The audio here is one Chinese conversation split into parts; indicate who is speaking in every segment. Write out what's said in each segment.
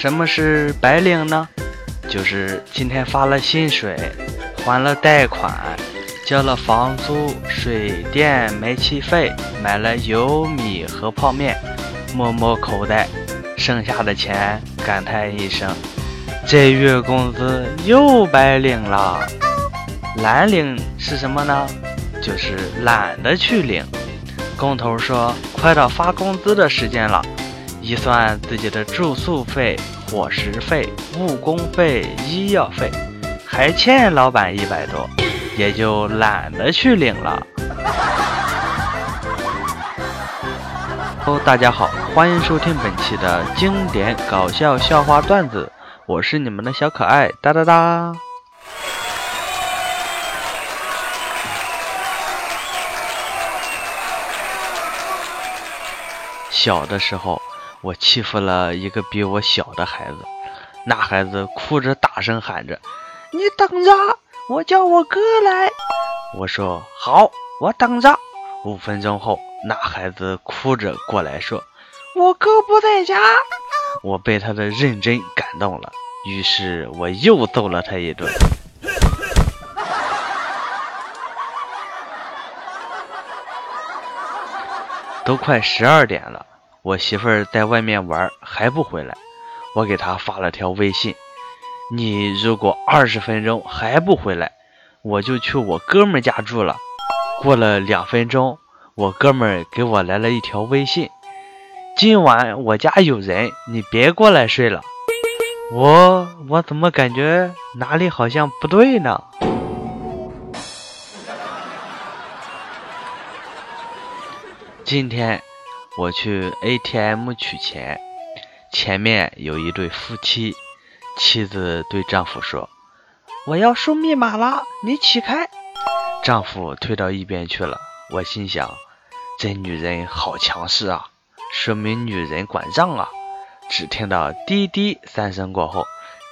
Speaker 1: 什么是白领呢？就是今天发了薪水，还了贷款，交了房租、水电、煤气费，买了油米和泡面，摸摸口袋，剩下的钱感叹一声：这月工资又白领了。蓝领是什么呢？就是懒得去领。工头说：“快到发工资的时间了。”一算自己的住宿费、伙食费、误工费、医药费，还欠老板一百多，也就懒得去领了。哦，大家好，欢迎收听本期的经典搞笑笑话段子，我是你们的小可爱哒哒哒。小的时候，我欺负了一个比我小的孩子，那孩子哭着大声喊着：“你等着，我叫我哥来。”我说：“好，我等着。”五分钟后，那孩子哭着过来说：“我哥不在家。”我被他的认真感动了，于是我又揍了他一顿。都快十二点了，我媳妇儿在外面玩还不回来，我给她发了条微信：“你如果二十分钟还不回来，我就去我哥们家住了。”过了两分钟，我哥们给我来了一条微信：“今晚我家有人，你别过来睡了。”我我怎么感觉哪里好像不对呢？今天我去 ATM 取钱，前面有一对夫妻，妻子对丈夫说：“我要输密码了，你起开。”丈夫退到一边去了。我心想，这女人好强势啊，说明女人管账啊。只听到滴滴三声过后，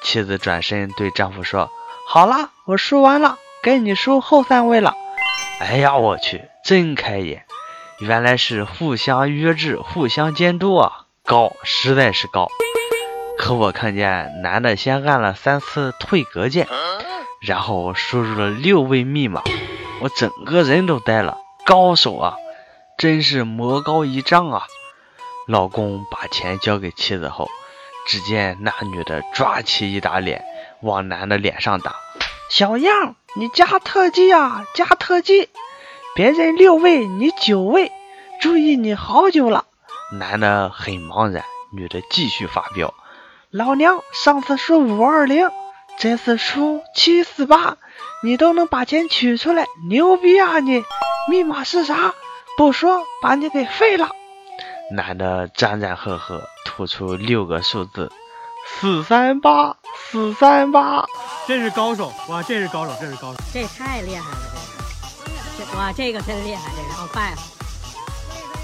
Speaker 1: 妻子转身对丈夫说：“好了，我输完了，该你输后三位了。”哎呀，我去，真开眼！原来是互相约制、互相监督啊，高，实在是高。可我看见男的先按了三次退格键，然后输入了六位密码，我整个人都呆了。高手啊，真是魔高一丈啊！老公把钱交给妻子后，只见那女的抓起一打脸往男的脸上打：“小样，你加特技啊，加特技！”别人六位，你九位，注意你好久了。男的很茫然，女的继续发飙。老娘上次输五二零，这次输七四八，你都能把钱取出来，牛逼啊你！密码是啥？不说把你给废了。男的战战赫赫，吐出六个数字：四三八，四三八。
Speaker 2: 真是高手哇！这是高手，这是高手，
Speaker 3: 这太厉害了，这。哇，这个真厉害，这个好快啊，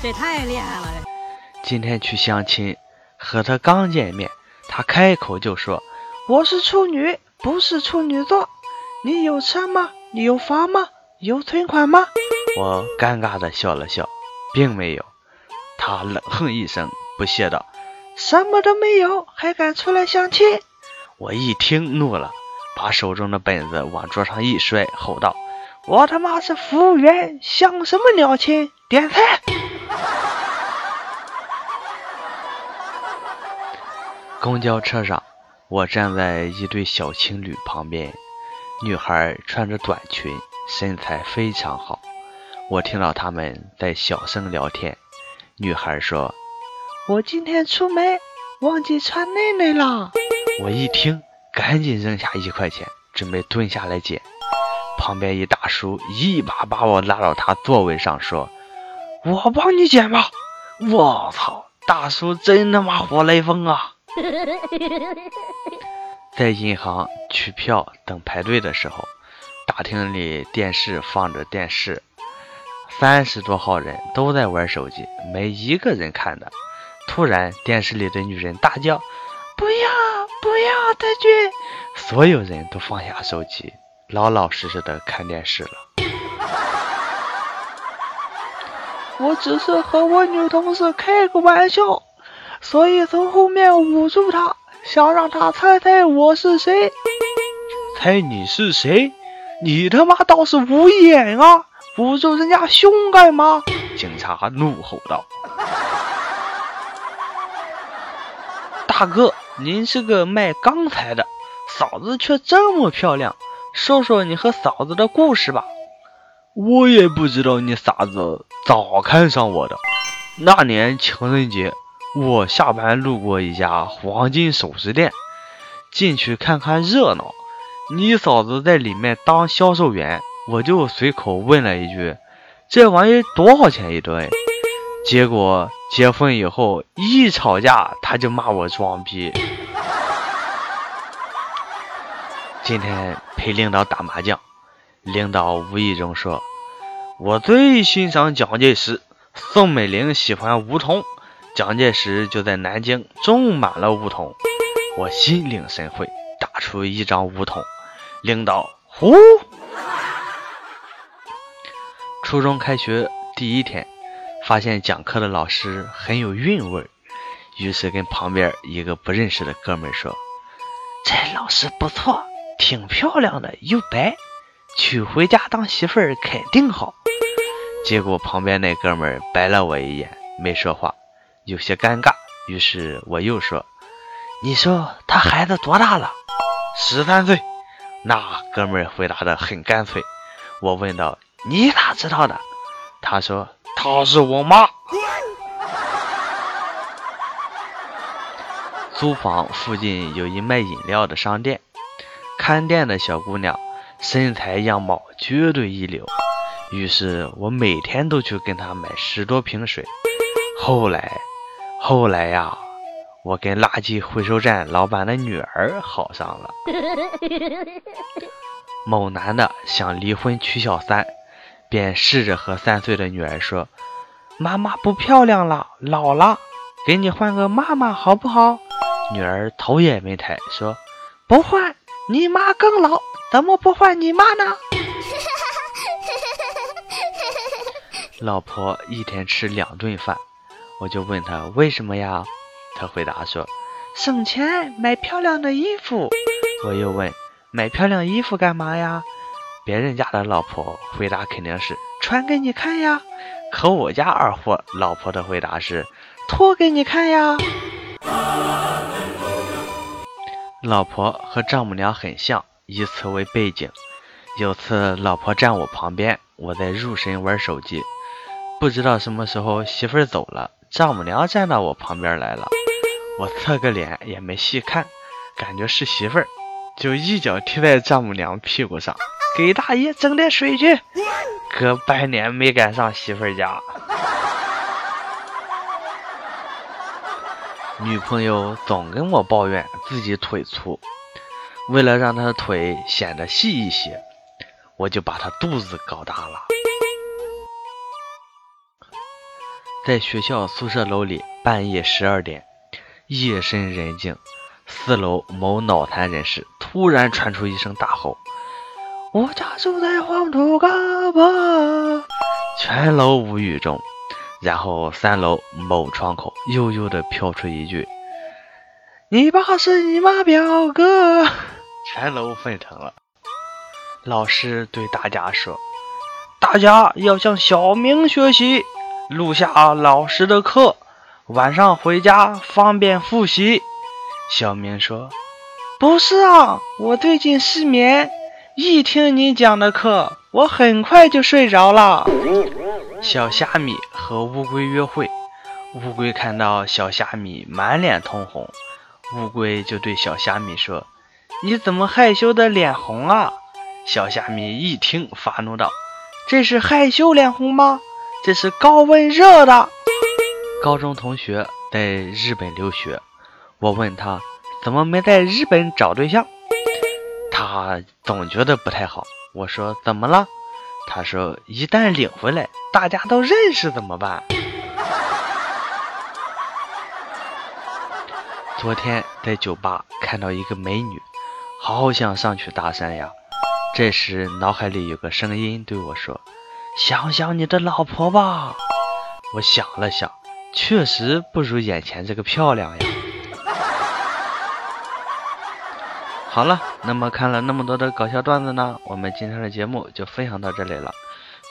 Speaker 3: 这太厉害了！
Speaker 1: 今天去相亲，和他刚见面，他开口就说：“我是处女，不是处女座。你有车吗？你有房吗？有存款吗？”我尴尬的笑了笑，并没有。他冷哼一声，不屑道：“什么都没有，还敢出来相亲？”我一听怒了，把手中的本子往桌上一摔，吼道。我他妈是服务员，相什么鸟亲？点菜。公交车上，我站在一对小情侣旁边，女孩穿着短裙，身材非常好。我听到他们在小声聊天。女孩说：“我今天出门忘记穿内内了。”我一听，赶紧扔下一块钱，准备蹲下来捡。旁边一大叔一把把我拉到他座位上，说：“我帮你捡吧。”我操，大叔真他妈活雷锋啊！在银行取票等排队的时候，大厅里电视放着电视，三十多号人都在玩手机，没一个人看的。突然，电视里的女人大叫：“不要，不要，太君！”所有人都放下手机。老老实实的看电视了。我只是和我女同事开个玩笑，所以从后面捂住她，想让她猜猜我是谁。猜你是谁？你他妈倒是捂眼啊！捂住人家胸干嘛？警察怒吼道：“大哥，您是个卖钢材的，嫂子却这么漂亮，说说你和嫂子的故事吧。”我也不知道你嫂子咋看上我的。那年情人节，我下班路过一家黄金首饰店，进去看看热闹。你嫂子在里面当销售员，我就随口问了一句：“这玩意多少钱一对？”结果结婚以后一吵架，他就骂我装逼。今天陪领导打麻将。领导无意中说：“我最欣赏蒋介石，宋美龄喜欢梧桐，蒋介石就在南京种满了梧桐。”我心领神会，打出一张梧桐。领导呼。初中开学第一天，发现讲课的老师很有韵味，于是跟旁边一个不认识的哥们说：“这老师不错，挺漂亮的，又白。”娶回家当媳妇儿肯定好。结果旁边那哥们儿白了我一眼，没说话，有些尴尬。于是我又说：“你说他孩子多大了？”“十三岁。”那哥们儿回答的很干脆。我问道：“你咋知道的？”他说：“她是我妈。”租房附近有一卖饮料的商店，看店的小姑娘。身材样貌绝对一流，于是我每天都去跟她买十多瓶水。后来，后来呀，我跟垃圾回收站老板的女儿好上了。某男的想离婚娶小三，便试着和三岁的女儿说：“妈妈不漂亮了，老了，给你换个妈妈好不好？”女儿头也没抬说：“不换，你妈更老。”怎么不换你妈呢？老婆一天吃两顿饭，我就问她为什么呀？她回答说省钱买漂亮的衣服。我又问买漂亮衣服干嘛呀？别人家的老婆回答肯定是穿给你看呀，可我家二货老婆的回答是脱给你看呀。老婆和丈母娘很像。以此为背景，有次老婆站我旁边，我在入神玩手机，不知道什么时候媳妇儿走了，丈母娘站到我旁边来了，我侧个脸也没细看，感觉是媳妇儿，就一脚踢在丈母娘屁股上，给大爷整点水去，隔半年没敢上媳妇儿家。女朋友总跟我抱怨自己腿粗。为了让她的腿显得细一些，我就把她肚子搞大了。在学校宿舍楼里，半夜十二点，夜深人静，四楼某脑残人士突然传出一声大吼：“我家住在黄土高坡！”全楼无语中，然后三楼某窗口悠悠地飘出一句。你爸是你妈表哥，全楼沸腾了。老师对大家说：“大家要向小明学习，录下老师的课，晚上回家方便复习。”小明说：“不是啊，我最近失眠，一听你讲的课，我很快就睡着了。”小虾米和乌龟约会，乌龟看到小虾米满脸通红。乌龟就对小虾米说：“你怎么害羞的脸红啊？”小虾米一听发怒道：“这是害羞脸红吗？这是高温热的。”高中同学在日本留学，我问他怎么没在日本找对象，他总觉得不太好。我说怎么了？他说一旦领回来，大家都认识怎么办？昨天在酒吧看到一个美女，好想上去搭讪呀。这时脑海里有个声音对我说：“想想你的老婆吧。”我想了想，确实不如眼前这个漂亮呀。好了，那么看了那么多的搞笑段子呢，我们今天的节目就分享到这里了。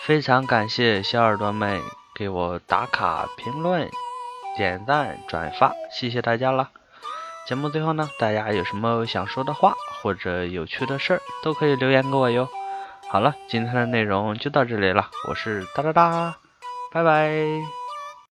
Speaker 1: 非常感谢小耳朵们给我打卡、评论、点赞、转发，谢谢大家了。节目最后呢，大家有什么想说的话或者有趣的事儿，都可以留言给我哟。好了，今天的内容就到这里了，我是哒哒哒，拜拜。